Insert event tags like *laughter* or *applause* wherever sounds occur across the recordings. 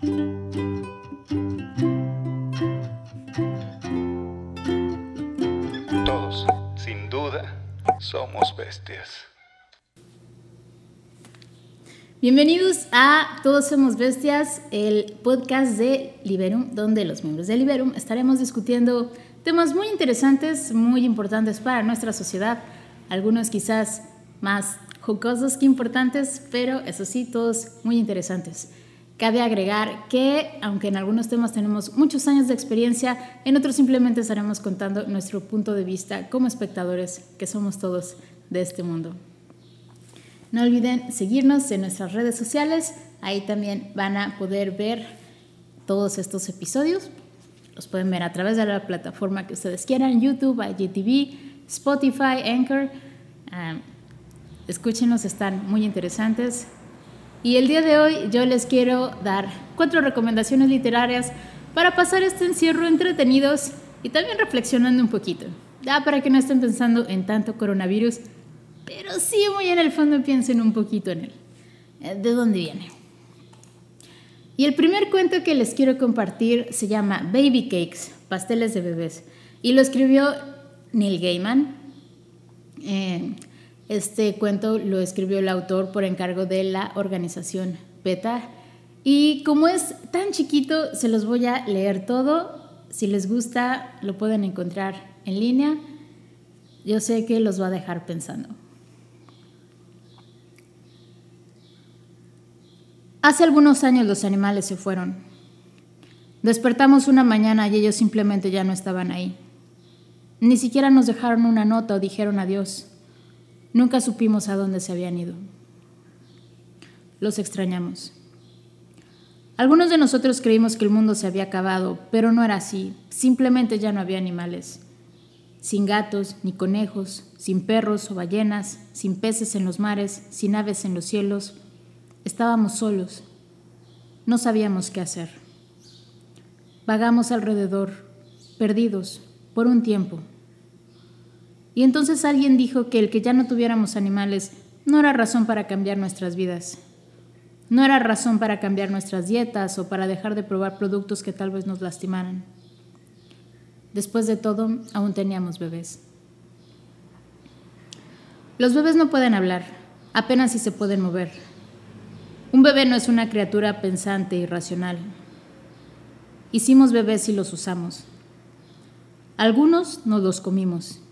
Todos, sin duda, somos bestias. Bienvenidos a Todos Somos Bestias, el podcast de Liberum, donde los miembros de Liberum estaremos discutiendo temas muy interesantes, muy importantes para nuestra sociedad, algunos quizás más jocosos que importantes, pero eso sí, todos muy interesantes. Cabe agregar que, aunque en algunos temas tenemos muchos años de experiencia, en otros simplemente estaremos contando nuestro punto de vista como espectadores, que somos todos de este mundo. No olviden seguirnos en nuestras redes sociales, ahí también van a poder ver todos estos episodios. Los pueden ver a través de la plataforma que ustedes quieran, YouTube, IGTV, Spotify, Anchor. Ah, escúchenos, están muy interesantes. Y el día de hoy yo les quiero dar cuatro recomendaciones literarias para pasar este encierro entretenidos y también reflexionando un poquito. Ya para que no estén pensando en tanto coronavirus, pero sí muy en el fondo piensen un poquito en él. Eh, ¿De dónde viene? Y el primer cuento que les quiero compartir se llama Baby Cakes, pasteles de bebés. Y lo escribió Neil Gaiman. Eh, este cuento lo escribió el autor por encargo de la organización PETA. Y como es tan chiquito, se los voy a leer todo. Si les gusta, lo pueden encontrar en línea. Yo sé que los va a dejar pensando. Hace algunos años los animales se fueron. Despertamos una mañana y ellos simplemente ya no estaban ahí. Ni siquiera nos dejaron una nota o dijeron adiós. Nunca supimos a dónde se habían ido. Los extrañamos. Algunos de nosotros creímos que el mundo se había acabado, pero no era así. Simplemente ya no había animales. Sin gatos ni conejos, sin perros o ballenas, sin peces en los mares, sin aves en los cielos. Estábamos solos. No sabíamos qué hacer. Vagamos alrededor, perdidos, por un tiempo. Y entonces alguien dijo que el que ya no tuviéramos animales no era razón para cambiar nuestras vidas. No era razón para cambiar nuestras dietas o para dejar de probar productos que tal vez nos lastimaran. Después de todo, aún teníamos bebés. Los bebés no pueden hablar, apenas si se pueden mover. Un bebé no es una criatura pensante y racional. Hicimos bebés y los usamos. Algunos nos los comimos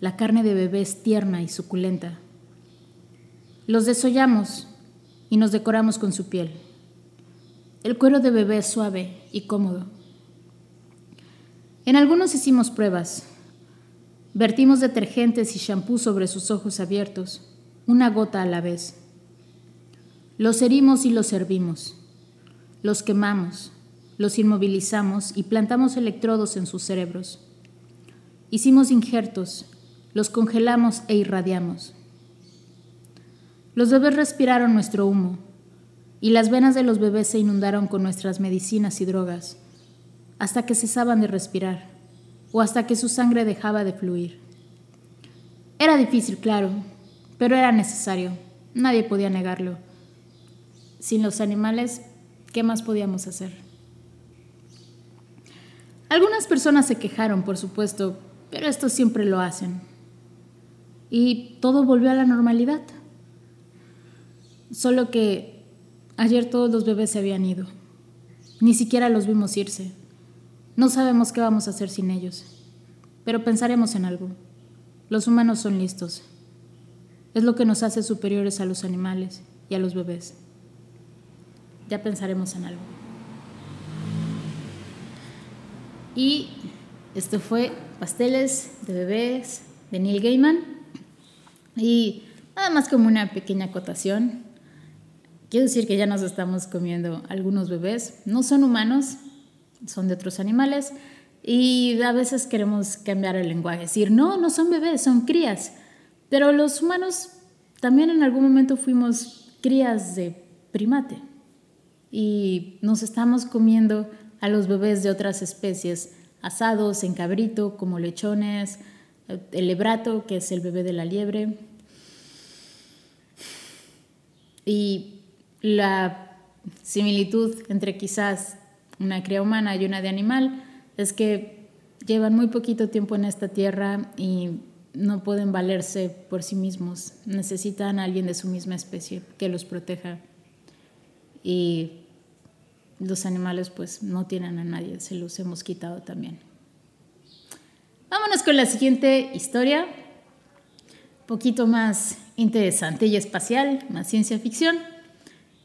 la carne de bebé es tierna y suculenta. Los desollamos y nos decoramos con su piel. El cuero de bebé es suave y cómodo. En algunos hicimos pruebas. Vertimos detergentes y champú sobre sus ojos abiertos, una gota a la vez. Los herimos y los servimos. Los quemamos, los inmovilizamos y plantamos electrodos en sus cerebros. Hicimos injertos los congelamos e irradiamos. Los bebés respiraron nuestro humo y las venas de los bebés se inundaron con nuestras medicinas y drogas hasta que cesaban de respirar o hasta que su sangre dejaba de fluir. Era difícil, claro, pero era necesario. Nadie podía negarlo. Sin los animales, ¿qué más podíamos hacer? Algunas personas se quejaron, por supuesto, pero estos siempre lo hacen y todo volvió a la normalidad. Solo que ayer todos los bebés se habían ido. Ni siquiera los vimos irse. No sabemos qué vamos a hacer sin ellos, pero pensaremos en algo. Los humanos son listos. Es lo que nos hace superiores a los animales y a los bebés. Ya pensaremos en algo. Y esto fue Pasteles de Bebés de Neil Gaiman. Y nada más como una pequeña acotación, quiero decir que ya nos estamos comiendo algunos bebés, no son humanos, son de otros animales, y a veces queremos cambiar el lenguaje, decir, no, no son bebés, son crías, pero los humanos también en algún momento fuimos crías de primate. Y nos estamos comiendo a los bebés de otras especies, asados en cabrito como lechones, el lebrato, que es el bebé de la liebre, y la similitud entre quizás una cría humana y una de animal es que llevan muy poquito tiempo en esta tierra y no pueden valerse por sí mismos. Necesitan a alguien de su misma especie que los proteja. Y los animales pues no tienen a nadie, se los hemos quitado también. Vámonos con la siguiente historia, poquito más interesante y espacial, más ciencia ficción.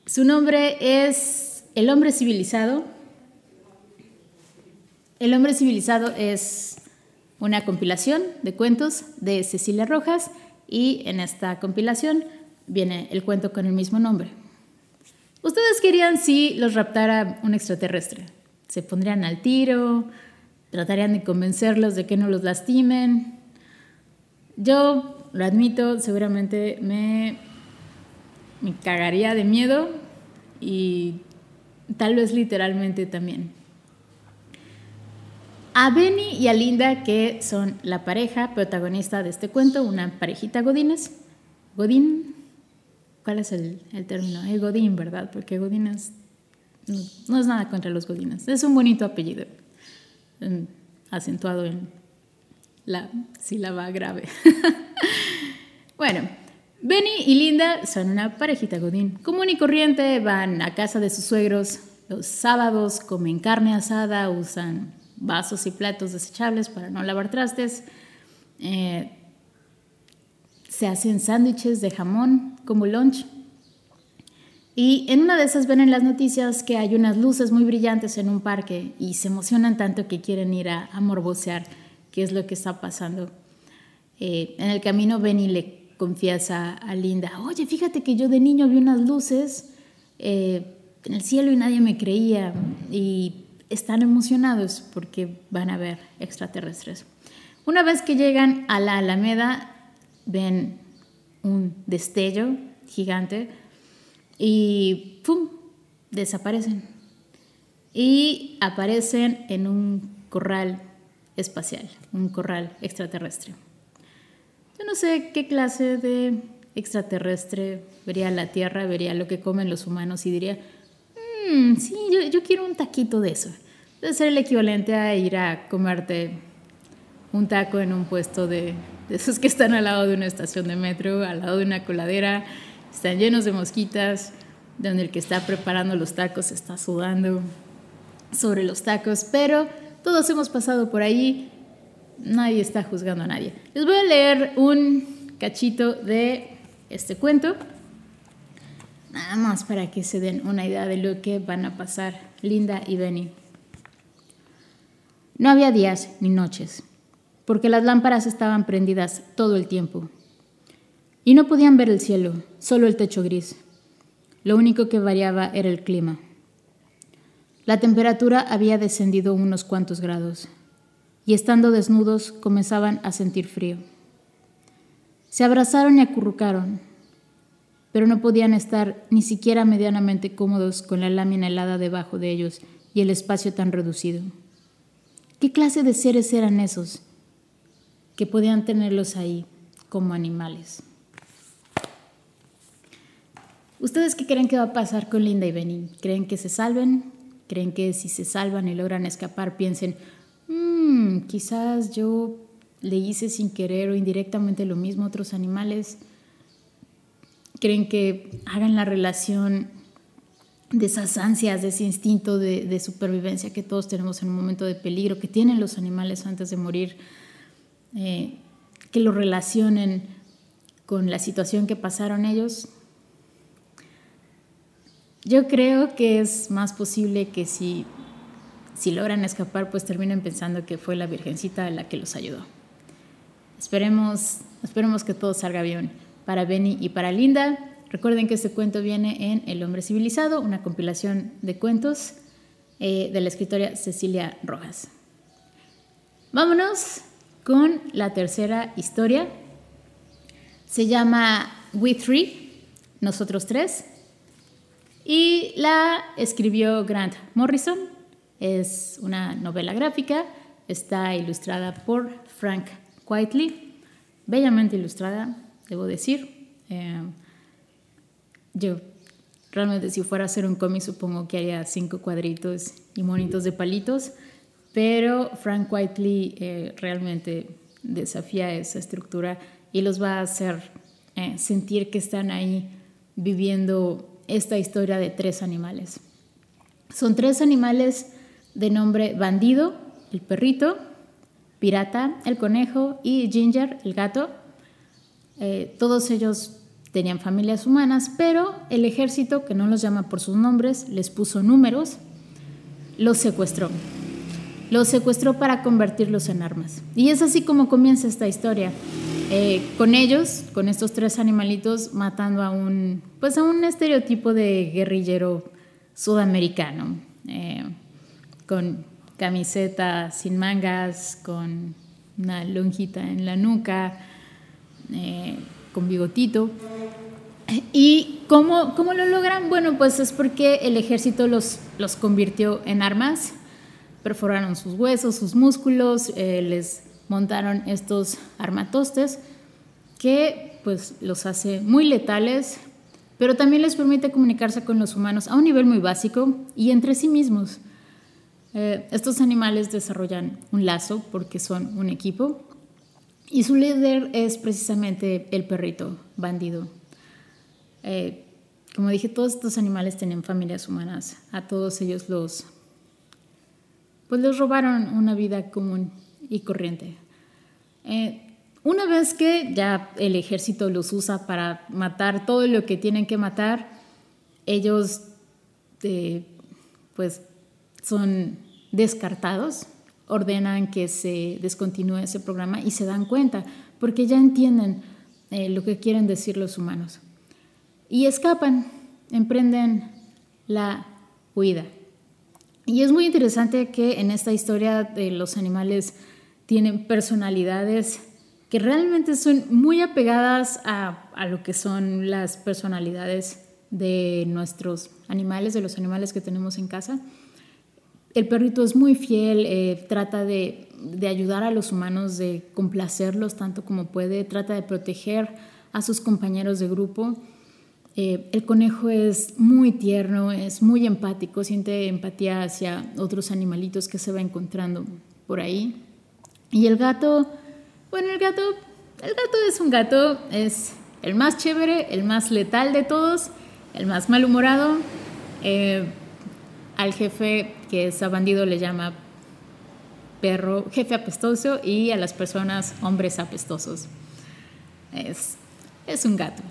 Su nombre es El hombre civilizado. El hombre civilizado es una compilación de cuentos de Cecilia Rojas y en esta compilación viene el cuento con el mismo nombre. Ustedes querían si los raptara un extraterrestre. Se pondrían al tiro, tratarían de convencerlos de que no los lastimen. Yo, lo admito, seguramente me, cagaría de miedo y tal vez literalmente también. A Benny y a Linda, que son la pareja protagonista de este cuento, una parejita Godines. Godín, ¿Cuál es el, término? El Godín, ¿verdad? Porque Godín es, no, es nada contra los Godines. Es un bonito apellido, acentuado en la sílaba grave. *laughs* bueno, Benny y Linda son una parejita Godín. Común y corriente, van a casa de sus suegros los sábados, comen carne asada, usan vasos y platos desechables para no lavar trastes. Eh, se hacen sándwiches de jamón como lunch. Y en una de esas ven en las noticias que hay unas luces muy brillantes en un parque y se emocionan tanto que quieren ir a, morbosear qué es lo que está pasando. Eh, en el camino Benny le confiesa a Linda, oye, fíjate que yo de niño vi unas luces eh, en el cielo y nadie me creía y están emocionados porque van a ver extraterrestres. Una vez que llegan a la Alameda, ven un destello gigante y ¡pum! desaparecen. Y aparecen en un corral espacial, un corral extraterrestre. Yo no sé qué clase de extraterrestre vería la Tierra, vería lo que comen los humanos y diría, mmm, sí, yo, yo quiero un taquito de eso. Debe ser el equivalente a ir a comerte un taco en un puesto de, de esos que están al lado de una estación de metro, al lado de una coladera, están llenos de mosquitas, donde el que está preparando los tacos está sudando sobre los tacos, pero todos hemos pasado por ahí, nadie está juzgando a nadie. Les voy a leer un cachito de este cuento, nada más para que se den una idea de lo que van a pasar Linda y Benny. No había días ni noches porque las lámparas estaban prendidas todo el tiempo. Y no podían ver el cielo, solo el techo gris. Lo único que variaba era el clima. La temperatura había descendido unos cuantos grados, y estando desnudos comenzaban a sentir frío. Se abrazaron y acurrucaron, pero no podían estar ni siquiera medianamente cómodos con la lámina helada debajo de ellos y el espacio tan reducido. ¿Qué clase de seres eran esos? que podían tenerlos ahí como animales. ¿Ustedes qué creen que va a pasar con Linda y Benny? ¿Creen que se salven? ¿Creen que si se salvan y logran escapar piensen, mmm, quizás yo le hice sin querer o indirectamente lo mismo a otros animales? ¿Creen que hagan la relación de esas ansias, de ese instinto de, de supervivencia que todos tenemos en un momento de peligro, que tienen los animales antes de morir? Eh, que lo relacionen con la situación que pasaron ellos. Yo creo que es más posible que si, si logran escapar, pues terminen pensando que fue la Virgencita la que los ayudó. Esperemos, esperemos que todo salga bien para Benny y para Linda. Recuerden que este cuento viene en El hombre civilizado, una compilación de cuentos eh, de la escritora Cecilia Rojas. Vámonos con la tercera historia. Se llama We Three, Nosotros Tres, y la escribió Grant Morrison. Es una novela gráfica, está ilustrada por Frank Whiteley, bellamente ilustrada, debo decir. Eh, yo Realmente si fuera a hacer un cómic supongo que haría cinco cuadritos y monitos de palitos, pero Frank Whiteley eh, realmente desafía esa estructura y los va a hacer eh, sentir que están ahí viviendo esta historia de tres animales. Son tres animales de nombre bandido, el perrito, pirata, el conejo y Ginger, el gato. Eh, todos ellos tenían familias humanas, pero el ejército, que no los llama por sus nombres, les puso números, los secuestró. Los secuestró para convertirlos en armas. Y es así como comienza esta historia. Eh, con ellos, con estos tres animalitos, matando a un, pues a un estereotipo de guerrillero sudamericano, con camiseta sin mangas, con una lonjita en la nuca, eh, con bigotito. ¿Y cómo, cómo, lo logran? Bueno, pues es porque el ejército los, los convirtió en armas, perforaron sus huesos, sus músculos, eh, les montaron estos armatostes que pues los hace muy letales, pero también les permite comunicarse con los humanos a un nivel muy básico y entre sí mismos. Eh, estos animales desarrollan un lazo porque son un equipo y su líder es precisamente el perrito bandido. Eh, como dije, todos estos animales tienen familias humanas. A todos ellos los, pues les robaron una vida común y corriente. Eh, una vez que ya el ejército los usa para matar todo lo que tienen que matar, ellos pues son descartados, ordenan que se descontinúe ese programa y se dan cuenta, porque ya entienden eh, lo que quieren decir los humanos. Y escapan, emprenden la huida. Y es muy interesante que en esta historia de los animales tienen personalidades que realmente son muy apegadas a, a, lo que son las personalidades de nuestros animales, de los animales que tenemos en casa. El perrito es muy fiel, eh, trata de, ayudar a los humanos, de complacerlos tanto como puede, trata de proteger a sus compañeros de grupo. Eh, el conejo es muy tierno, es muy empático, siente empatía hacia otros animalitos que se va encontrando por ahí. Y el gato, bueno, el gato, el gato es un gato, es el más chévere, el más letal de todos, el más malhumorado. Eh, al jefe que es a bandido le llama perro, jefe apestoso y a las personas hombres apestosos. Es, es un gato.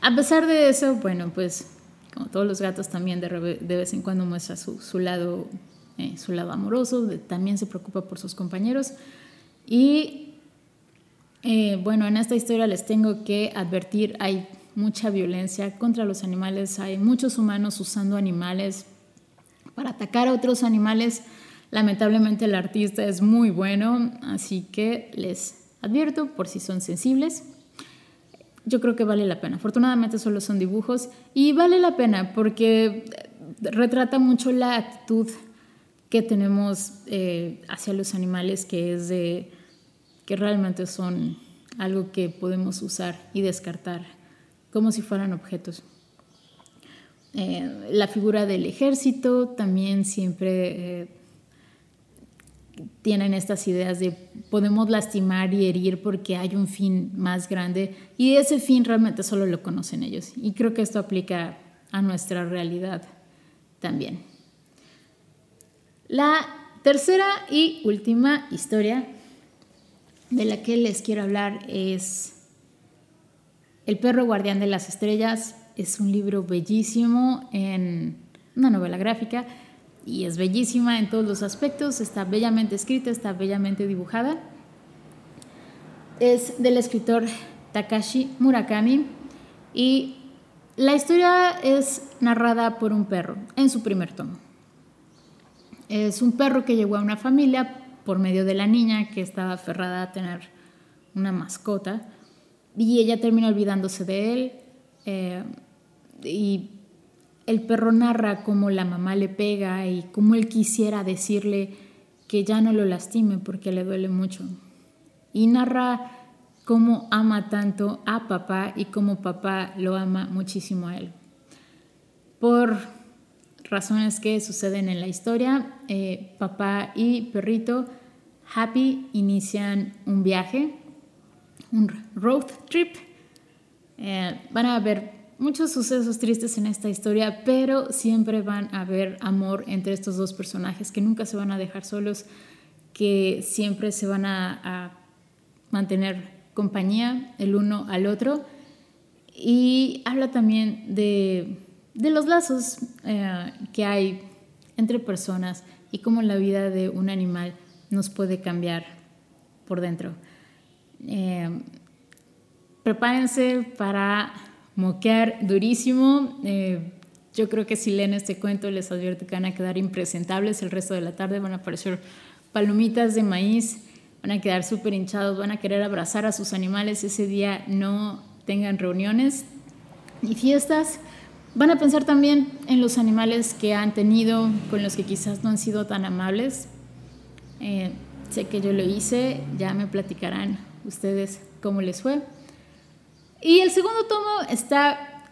A pesar de eso, bueno, pues como todos los gatos también de, de vez en cuando muestra su, su lado, eh, su lado amoroso, también se preocupa por sus compañeros. Y eh, bueno, en esta historia les tengo que advertir, hay mucha violencia contra los animales, hay muchos humanos usando animales para atacar a otros animales. Lamentablemente el artista es muy bueno, así que les advierto por si son sensibles. Yo creo que vale la pena. Afortunadamente solo son dibujos y vale la pena porque retrata mucho la actitud que tenemos eh, hacia los animales, que es de que realmente son algo que podemos usar y descartar como si fueran objetos. Eh, la figura del ejército también siempre eh, tienen estas ideas de podemos lastimar y herir porque hay un fin más grande y ese fin realmente solo lo conocen ellos. Y creo que esto aplica a nuestra realidad también. La tercera y última historia de la que les quiero hablar es El perro guardián de las estrellas es un libro bellísimo en una novela gráfica y es bellísima en todos los aspectos, está bellamente escrita, está bellamente dibujada. Es del escritor Takashi Murakami y la historia es narrada por un perro en su primer tomo. Es un perro que llegó a una familia por medio de la niña que estaba aferrada a tener una mascota y ella terminó olvidándose de él. Eh, y el perro narra cómo la mamá le pega y cómo él quisiera decirle que ya no lo lastime porque le duele mucho. Y narra cómo ama tanto a papá y cómo papá lo ama muchísimo a él. por razones que suceden en la historia, eh, papá y perrito Happy inician un viaje, un road trip. Eh, van a haber muchos sucesos tristes en esta historia, pero siempre van a haber amor entre estos dos personajes que nunca se van a dejar solos, que siempre se van a, mantener compañía el uno al otro. Y habla también de, los lazos eh, que hay entre personas y cómo la vida de un animal nos puede cambiar por dentro. Eh, prepárense para moquear durísimo. Eh, yo creo que si leen este cuento les advierto que van a quedar impresentables el resto de la tarde, van a aparecer palomitas de maíz, van a quedar súper hinchados, van a querer abrazar a sus animales ese día, no tengan reuniones y fiestas. Van a pensar también en los animales que han tenido, con los que quizás no han sido tan amables. Eh, sé que yo lo hice, ya me platicarán ustedes cómo les fue. Y el segundo tomo está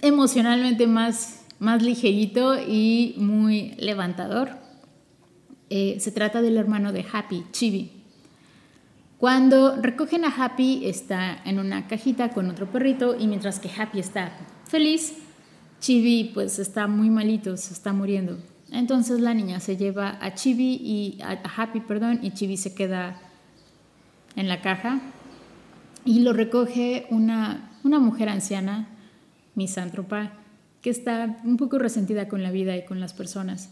emocionalmente más, más ligerito y muy levantador. Eh, se trata del hermano de Happy, Chibi. Cuando recogen a Happy está en una cajita con otro perrito y mientras que Happy está feliz, Chibi pues está muy malito, se está muriendo. Entonces la niña se lleva a Chibi y a Happy, perdón, y Chibi se queda en la caja y lo recoge una, una mujer anciana, misántropa, que está un poco resentida con la vida y con las personas.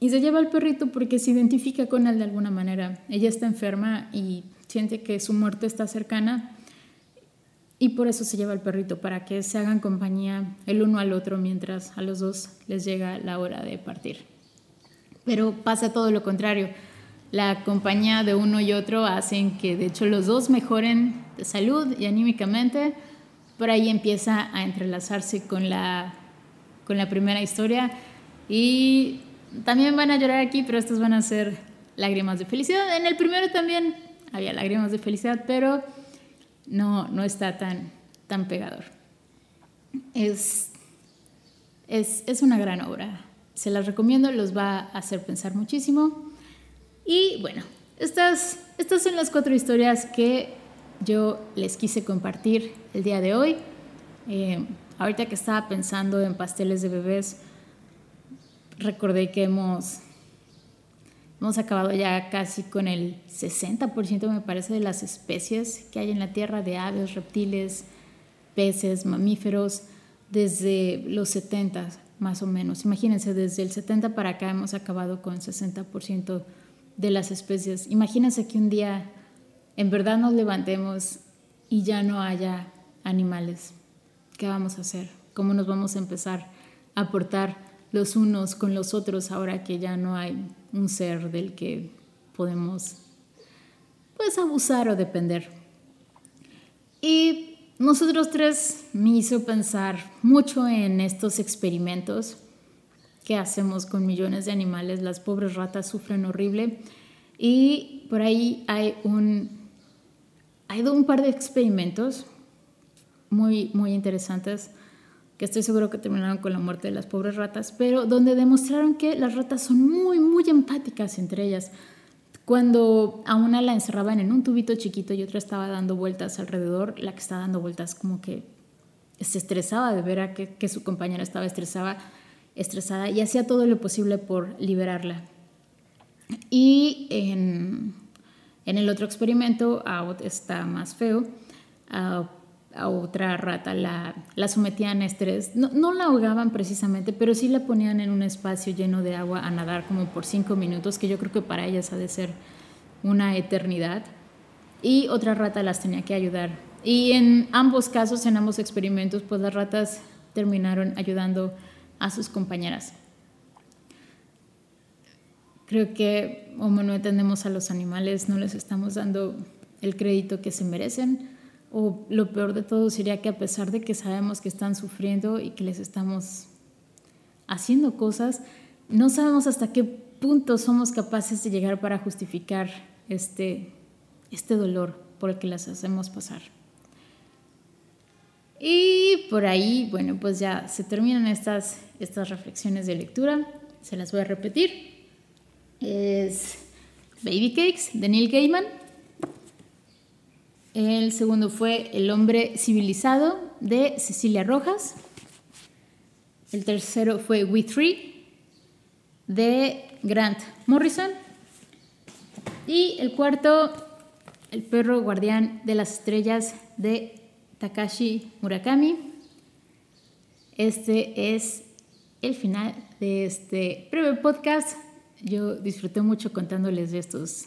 Y se lleva al perrito porque se identifica con él de alguna manera. Ella está enferma y siente que su muerte está cercana y por eso se lleva al perrito, para que se hagan compañía el uno al otro mientras a los dos les llega la hora de partir. Pero pasa todo lo contrario la compañía de uno y otro hacen que de hecho los dos mejoren de salud y anímicamente. Por ahí empieza a entrelazarse con la, con la primera historia y también van a llorar aquí, pero estas van a ser lágrimas de felicidad. En el primero también había lágrimas de felicidad, pero no, no está tan, tan pegador. Es, es, es una gran obra. Se las recomiendo, los va a hacer pensar muchísimo. Y bueno, estas, estas son las cuatro historias que yo les quise compartir el día de hoy. Eh, ahorita que estaba pensando en pasteles de bebés, recordé que hemos, hemos acabado ya casi con el 60% me parece de las especies que hay en la Tierra de aves, reptiles, peces, mamíferos, desde los 70 más o menos. Imagínense, desde el 70 para acá hemos acabado con 60% de las especies. Imagínense que un día en verdad nos levantemos y ya no haya animales. ¿Qué vamos a hacer? ¿Cómo nos vamos a empezar a portar los unos con los otros ahora que ya no hay un ser del que podemos pues abusar o depender? Y nosotros tres me hizo pensar mucho en estos experimentos que hacemos con millones de animales. Las pobres ratas sufren horrible. Y por ahí hay un, hay un par de experimentos muy, muy interesantes que estoy seguro que terminaron con la muerte de las pobres ratas, pero donde demostraron que las ratas son muy, muy empáticas entre ellas. Cuando a una la encerraban en un tubito chiquito y otra estaba dando vueltas alrededor, la que estaba dando vueltas como que se estresaba de ver a que, que su compañera estaba estresada estresada y hacía todo lo posible por liberarla. Y en, el otro experimento, a, está más feo, a, otra rata la, la, sometían a estrés. No, no, la ahogaban precisamente, pero sí la ponían en un espacio lleno de agua a nadar como por cinco minutos, que yo creo que para ellas ha de ser una eternidad. Y otra rata las tenía que ayudar. Y en ambos casos, en ambos experimentos, pues las ratas terminaron ayudando a sus compañeras. Creo que como no entendemos a los animales, no les estamos dando el crédito que se merecen. O lo peor de todo sería que a pesar de que sabemos que están sufriendo y que les estamos haciendo cosas, no sabemos hasta qué punto somos capaces de llegar para justificar este, este dolor por el que las hacemos pasar. Y por ahí, bueno, pues ya se terminan estas, estas reflexiones de lectura. Se las voy a repetir. Es Baby Cakes de Neil Gaiman. El segundo fue El hombre civilizado de Cecilia Rojas. El tercero fue We Three de Grant Morrison. Y el cuarto, El perro guardián de las estrellas de Takashi Murakami. Este es el final de este breve podcast. Yo disfruté mucho contándoles de estos,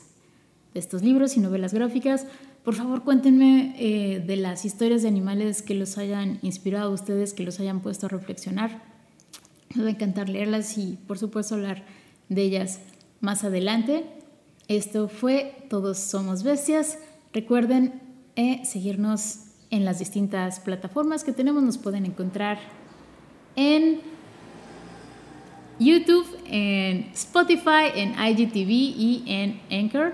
de estos libros y novelas gráficas. Por favor, cuéntenme eh, de las historias de animales que los hayan inspirado a ustedes, que los hayan puesto a reflexionar. Me va a encantar leerlas y, por supuesto, hablar de ellas más adelante. Esto fue Todos Somos Bestias. Recuerden eh, seguirnos en las distintas plataformas que tenemos. Nos pueden encontrar en YouTube, en Spotify, en IGTV y en Anchor.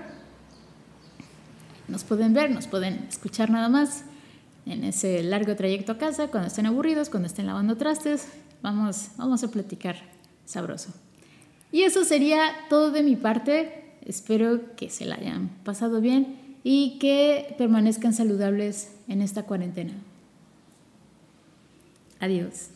Nos pueden ver, nos pueden escuchar nada más en ese largo trayecto a casa, cuando estén aburridos, cuando estén lavando trastes. Vamos, vamos a platicar sabroso. Y eso sería todo de mi parte. Espero que se la hayan pasado bien y que permanezcan saludables en esta cuarentena. Adiós.